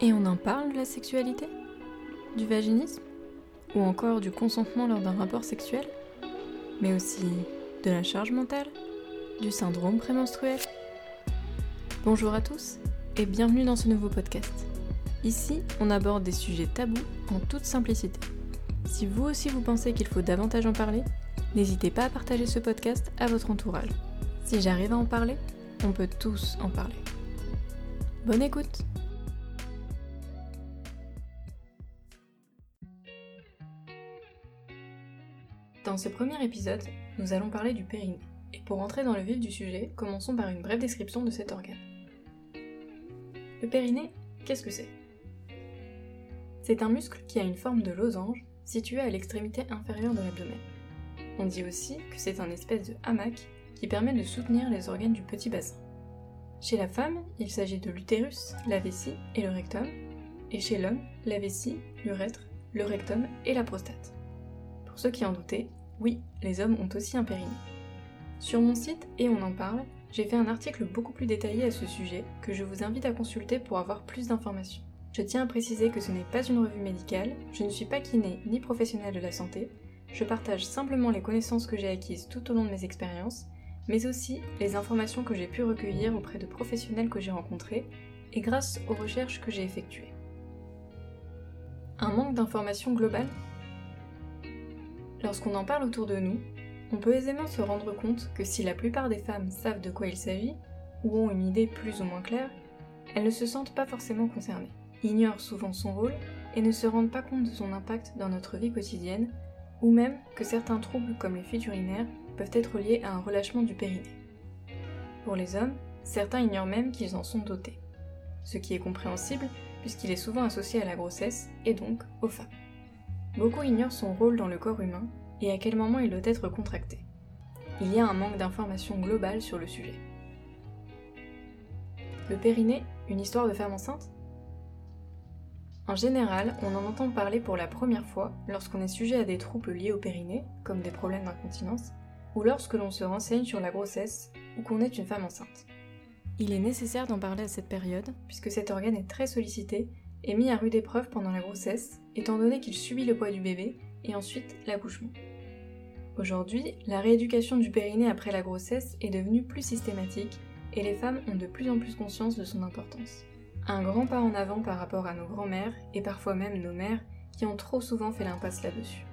Et on en parle de la sexualité? Du vaginisme? Ou encore du consentement lors d'un rapport sexuel? Mais aussi de la charge mentale? Du syndrome prémenstruel? Bonjour à tous et bienvenue dans ce nouveau podcast. Ici, on aborde des sujets tabous en toute simplicité. Si vous aussi vous pensez qu'il faut davantage en parler, n'hésitez pas à partager ce podcast à votre entourage. Si j'arrive à en parler, on peut tous en parler. Bonne écoute Dans ce premier épisode, nous allons parler du périnée. Et pour entrer dans le vif du sujet, commençons par une brève description de cet organe. Le périnée, qu'est-ce que c'est? C'est un muscle qui a une forme de losange situé à l'extrémité inférieure de l'abdomen. On dit aussi que c'est un espèce de hamac qui permet de soutenir les organes du petit bassin. Chez la femme, il s'agit de l'utérus, la vessie et le rectum, et chez l'homme, la vessie, l'urètre, le rectum et la prostate. Pour ceux qui en doutaient, oui, les hommes ont aussi un périnée. Sur mon site Et on en parle, j'ai fait un article beaucoup plus détaillé à ce sujet que je vous invite à consulter pour avoir plus d'informations. Je tiens à préciser que ce n'est pas une revue médicale, je ne suis pas kiné ni professionnel de la santé, je partage simplement les connaissances que j'ai acquises tout au long de mes expériences, mais aussi les informations que j'ai pu recueillir auprès de professionnels que j'ai rencontrés et grâce aux recherches que j'ai effectuées. Un manque d'informations globales Lorsqu'on en parle autour de nous, on peut aisément se rendre compte que si la plupart des femmes savent de quoi il s'agit, ou ont une idée plus ou moins claire, elles ne se sentent pas forcément concernées, ignorent souvent son rôle et ne se rendent pas compte de son impact dans notre vie quotidienne, ou même que certains troubles comme les fuites urinaires peuvent être liés à un relâchement du périnée. Pour les hommes, certains ignorent même qu'ils en sont dotés, ce qui est compréhensible puisqu'il est souvent associé à la grossesse et donc aux femmes. Beaucoup ignorent son rôle dans le corps humain et à quel moment il doit être contracté. Il y a un manque d'informations globales sur le sujet. Le périnée, une histoire de femme enceinte? En général, on en entend parler pour la première fois lorsqu'on est sujet à des troubles liés au périnée, comme des problèmes d'incontinence, ou lorsque l'on se renseigne sur la grossesse ou qu'on est une femme enceinte. Il est nécessaire d'en parler à cette période, puisque cet organe est très sollicité et mis à rude épreuve pendant la grossesse, étant donné qu'il subit le poids du bébé et ensuite l'accouchement. Aujourd'hui, la rééducation du périnée après la grossesse est devenue plus systématique et les femmes ont de plus en plus conscience de son importance. Un grand pas en avant par rapport à nos grands-mères et parfois même nos mères qui ont trop souvent fait l'impasse là-dessus.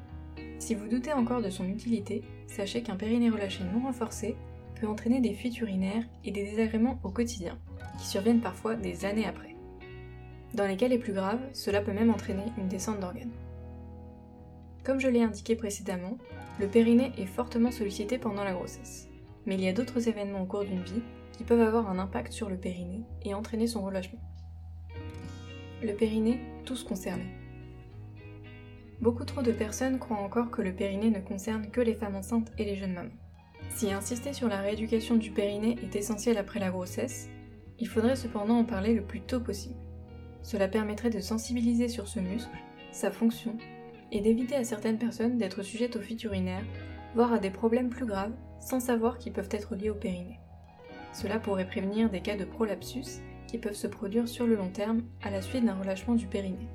Si vous doutez encore de son utilité, sachez qu'un périnée relâché non renforcé peut entraîner des fuites urinaires et des désagréments au quotidien, qui surviennent parfois des années après. Dans les cas les plus graves, cela peut même entraîner une descente d'organes. Comme je l'ai indiqué précédemment, le périnée est fortement sollicité pendant la grossesse. Mais il y a d'autres événements au cours d'une vie qui peuvent avoir un impact sur le périnée et entraîner son relâchement. Le périnée, tous concernés. Beaucoup trop de personnes croient encore que le périnée ne concerne que les femmes enceintes et les jeunes mamans. Si insister sur la rééducation du périnée est essentiel après la grossesse, il faudrait cependant en parler le plus tôt possible. Cela permettrait de sensibiliser sur ce muscle, sa fonction, et d'éviter à certaines personnes d'être sujettes aux fuites urinaires, voire à des problèmes plus graves, sans savoir qu'ils peuvent être liés au périnée. Cela pourrait prévenir des cas de prolapsus qui peuvent se produire sur le long terme à la suite d'un relâchement du périnée.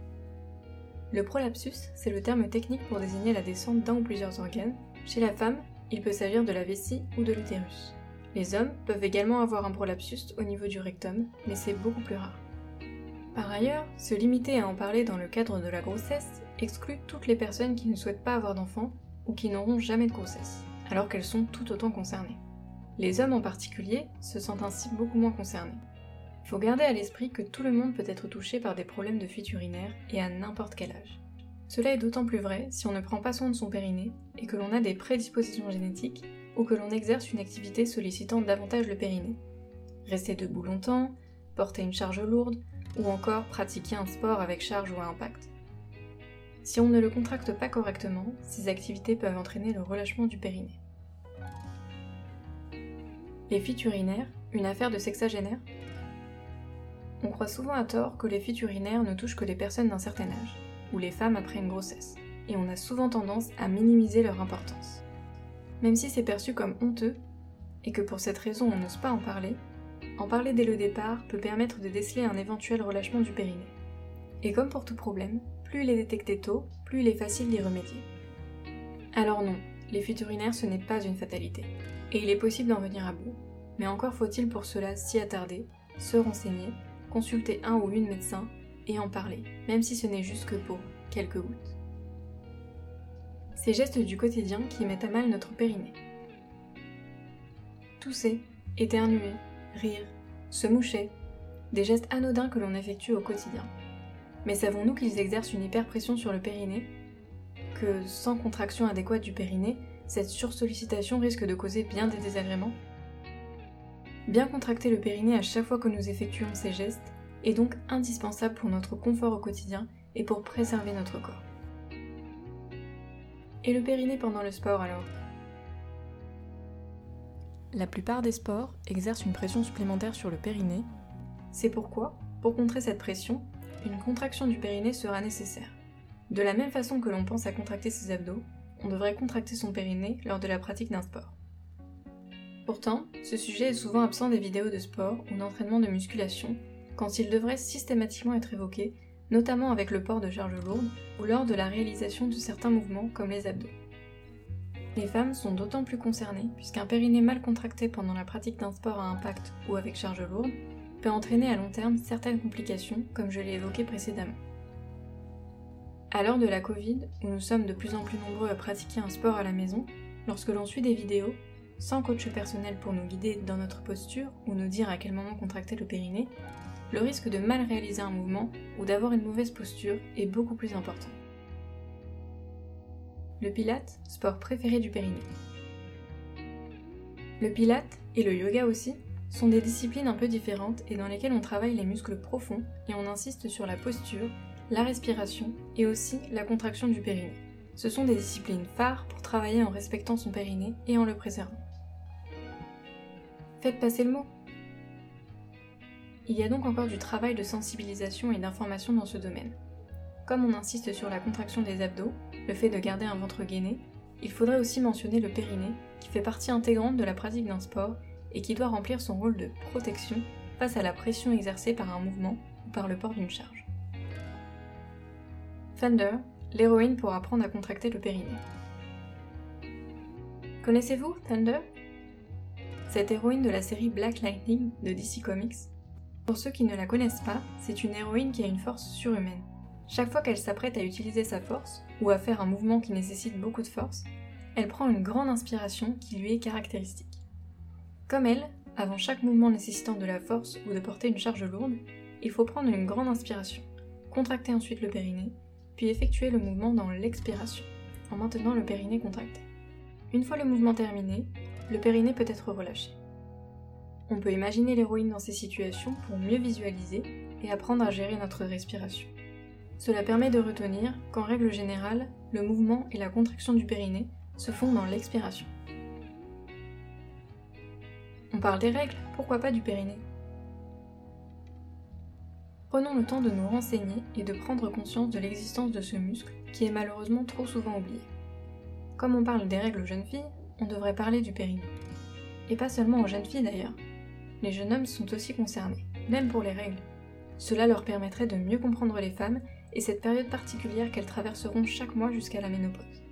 Le prolapsus, c'est le terme technique pour désigner la descente d'un ou plusieurs organes. Chez la femme, il peut s'agir de la vessie ou de l'utérus. Les hommes peuvent également avoir un prolapsus au niveau du rectum, mais c'est beaucoup plus rare. Par ailleurs, se limiter à en parler dans le cadre de la grossesse exclut toutes les personnes qui ne souhaitent pas avoir d'enfants ou qui n'auront jamais de grossesse, alors qu'elles sont tout autant concernées. Les hommes en particulier se sentent ainsi beaucoup moins concernés. Il faut garder à l'esprit que tout le monde peut être touché par des problèmes de fuite urinaire et à n'importe quel âge. Cela est d'autant plus vrai si on ne prend pas soin de son périnée et que l'on a des prédispositions génétiques ou que l'on exerce une activité sollicitant davantage le périnée. Rester debout longtemps, porter une charge lourde, ou encore pratiquer un sport avec charge ou impact. Si on ne le contracte pas correctement, ces activités peuvent entraîner le relâchement du périnée. Les fuites urinaires, une affaire de sexagénaire? On croit souvent à tort que les fuites urinaires ne touchent que les personnes d'un certain âge, ou les femmes après une grossesse, et on a souvent tendance à minimiser leur importance. Même si c'est perçu comme honteux, et que pour cette raison on n'ose pas en parler, en parler dès le départ peut permettre de déceler un éventuel relâchement du périnée. Et comme pour tout problème, plus il est détecté tôt, plus il est facile d'y remédier. Alors non, les fuites urinaires ce n'est pas une fatalité, et il est possible d'en venir à bout. Mais encore faut-il pour cela s'y attarder, se renseigner, consulter un ou une médecin et en parler, même si ce n'est juste que pour quelques gouttes. Ces gestes du quotidien qui mettent à mal notre périnée. Tousser, éternuer, rire, se moucher, des gestes anodins que l'on effectue au quotidien. Mais savons-nous qu'ils exercent une hyperpression sur le périnée? Que sans contraction adéquate du périnée, cette sursollicitation risque de causer bien des désagréments? Bien contracter le périnée à chaque fois que nous effectuons ces gestes est donc indispensable pour notre confort au quotidien et pour préserver notre corps. Et le périnée pendant le sport alors? La plupart des sports exercent une pression supplémentaire sur le périnée. C'est pourquoi, pour contrer cette pression, une contraction du périnée sera nécessaire. De la même façon que l'on pense à contracter ses abdos, on devrait contracter son périnée lors de la pratique d'un sport. Pourtant, ce sujet est souvent absent des vidéos de sport ou d'entraînement de musculation, quand il devrait systématiquement être évoqué, notamment avec le port de charges lourdes ou lors de la réalisation de certains mouvements comme les abdos. Les femmes sont d'autant plus concernées puisqu'un périnée mal contracté pendant la pratique d'un sport à impact ou avec charge lourde peut entraîner à long terme certaines complications comme je l'ai évoqué précédemment. À l'heure de la Covid, où nous sommes de plus en plus nombreux à pratiquer un sport à la maison, lorsque l'on suit des vidéos, sans coach personnel pour nous guider dans notre posture ou nous dire à quel moment contracter le périnée, le risque de mal réaliser un mouvement ou d'avoir une mauvaise posture est beaucoup plus important. Le pilate, sport préféré du périnée. Le pilate, et le yoga aussi, sont des disciplines un peu différentes et dans lesquelles on travaille les muscles profonds et on insiste sur la posture, la respiration et aussi la contraction du périnée. Ce sont des disciplines phares pour travailler en respectant son périnée et en le préservant. Faites passer le mot. Il y a donc encore du travail de sensibilisation et d'information dans ce domaine. Comme on insiste sur la contraction des abdos, le fait de garder un ventre gainé, il faudrait aussi mentionner le périnée, qui fait partie intégrante de la pratique d'un sport et qui doit remplir son rôle de protection face à la pression exercée par un mouvement ou par le port d'une charge. Thunder, l'héroïne pour apprendre à contracter le périnée. Connaissez-vous Thunder Cette héroïne de la série Black Lightning de DC Comics? Pour ceux qui ne la connaissent pas, c'est une héroïne qui a une force surhumaine. Chaque fois qu'elle s'apprête à utiliser sa force, ou à faire un mouvement qui nécessite beaucoup de force, elle prend une grande inspiration qui lui est caractéristique. Comme elle, avant chaque mouvement nécessitant de la force ou de porter une charge lourde, il faut prendre une grande inspiration, contracter ensuite le périnée, puis effectuer le mouvement dans l'expiration, en maintenant le périnée contracté. Une fois le mouvement terminé, le périnée peut être relâché. On peut imaginer l'héroïne dans ces situations pour mieux visualiser et apprendre à gérer notre respiration. Cela permet de retenir qu'en règle générale, le mouvement et la contraction du périnée se font dans l'expiration. On parle des règles, pourquoi pas du périnée? Prenons le temps de nous renseigner et de prendre conscience de l'existence de ce muscle qui est malheureusement trop souvent oublié. Comme on parle des règles aux jeunes filles, on devrait parler du périnée. Et pas seulement aux jeunes filles d'ailleurs. Les jeunes hommes sont aussi concernés, même pour les règles. Cela leur permettrait de mieux comprendre les femmes et cette période particulière qu'elles traverseront chaque mois jusqu'à la ménopause.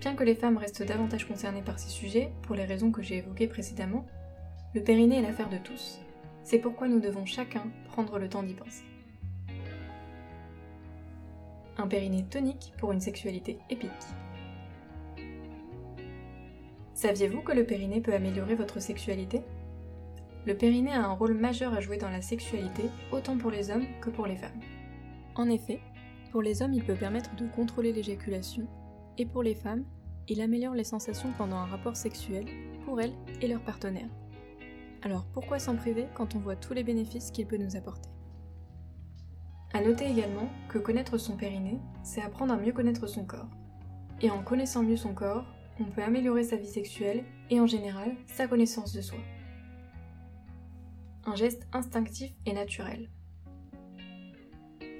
Bien que les femmes restent davantage concernées par ces sujets, pour les raisons que j'ai évoquées précédemment, le périnée est l'affaire de tous. C'est pourquoi nous devons chacun prendre le temps d'y penser. Un périnée tonique pour une sexualité épique. Saviez-vous que le périnée peut améliorer votre sexualité? Le périnée a un rôle majeur à jouer dans la sexualité, autant pour les hommes que pour les femmes. En effet, pour les hommes, il peut permettre de contrôler l'éjaculation, et pour les femmes, il améliore les sensations pendant un rapport sexuel pour elles et leur partenaire. Alors pourquoi s'en priver quand on voit tous les bénéfices qu'il peut nous apporter? A noter également que connaître son périnée, c'est apprendre à mieux connaître son corps. Et en connaissant mieux son corps, on peut améliorer sa vie sexuelle et en général sa connaissance de soi. Un geste instinctif et naturel.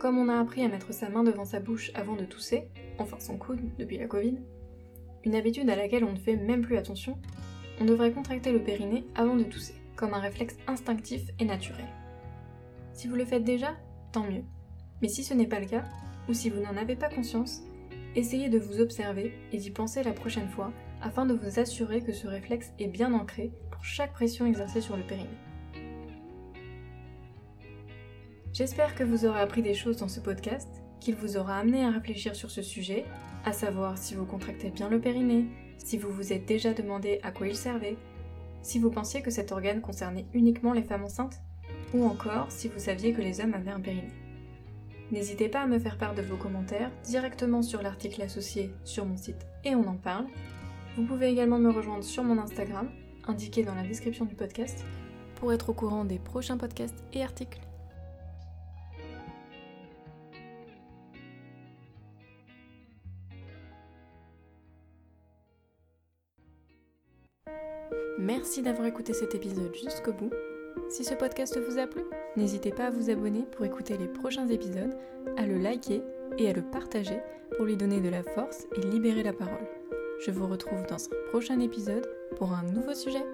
Comme on a appris à mettre sa main devant sa bouche avant de tousser, enfin son coude depuis la Covid, une habitude à laquelle on ne fait même plus attention, on devrait contracter le périnée avant de tousser comme un réflexe instinctif et naturel. Si vous le faites déjà, tant mieux. Mais si ce n'est pas le cas, ou si vous n'en avez pas conscience, essayez de vous observer et d'y penser la prochaine fois afin de vous assurer que ce réflexe est bien ancré pour chaque pression exercée sur le périnée. J'espère que vous aurez appris des choses dans ce podcast, qu'il vous aura amené à réfléchir sur ce sujet, à savoir si vous contractez bien le périnée, si vous vous êtes déjà demandé à quoi il servait, si vous pensiez que cet organe concernait uniquement les femmes enceintes, ou encore si vous saviez que les hommes avaient un périnée. N'hésitez pas à me faire part de vos commentaires directement sur l'article associé sur mon site et on en parle. Vous pouvez également me rejoindre sur mon Instagram, indiqué dans la description du podcast, pour être au courant des prochains podcasts et articles. Merci d'avoir écouté cet épisode jusqu'au bout. Si ce podcast vous a plu, n'hésitez pas à vous abonner pour écouter les prochains épisodes, à le liker et à le partager pour lui donner de la force et libérer la parole. Je vous retrouve dans un prochain épisode pour un nouveau sujet.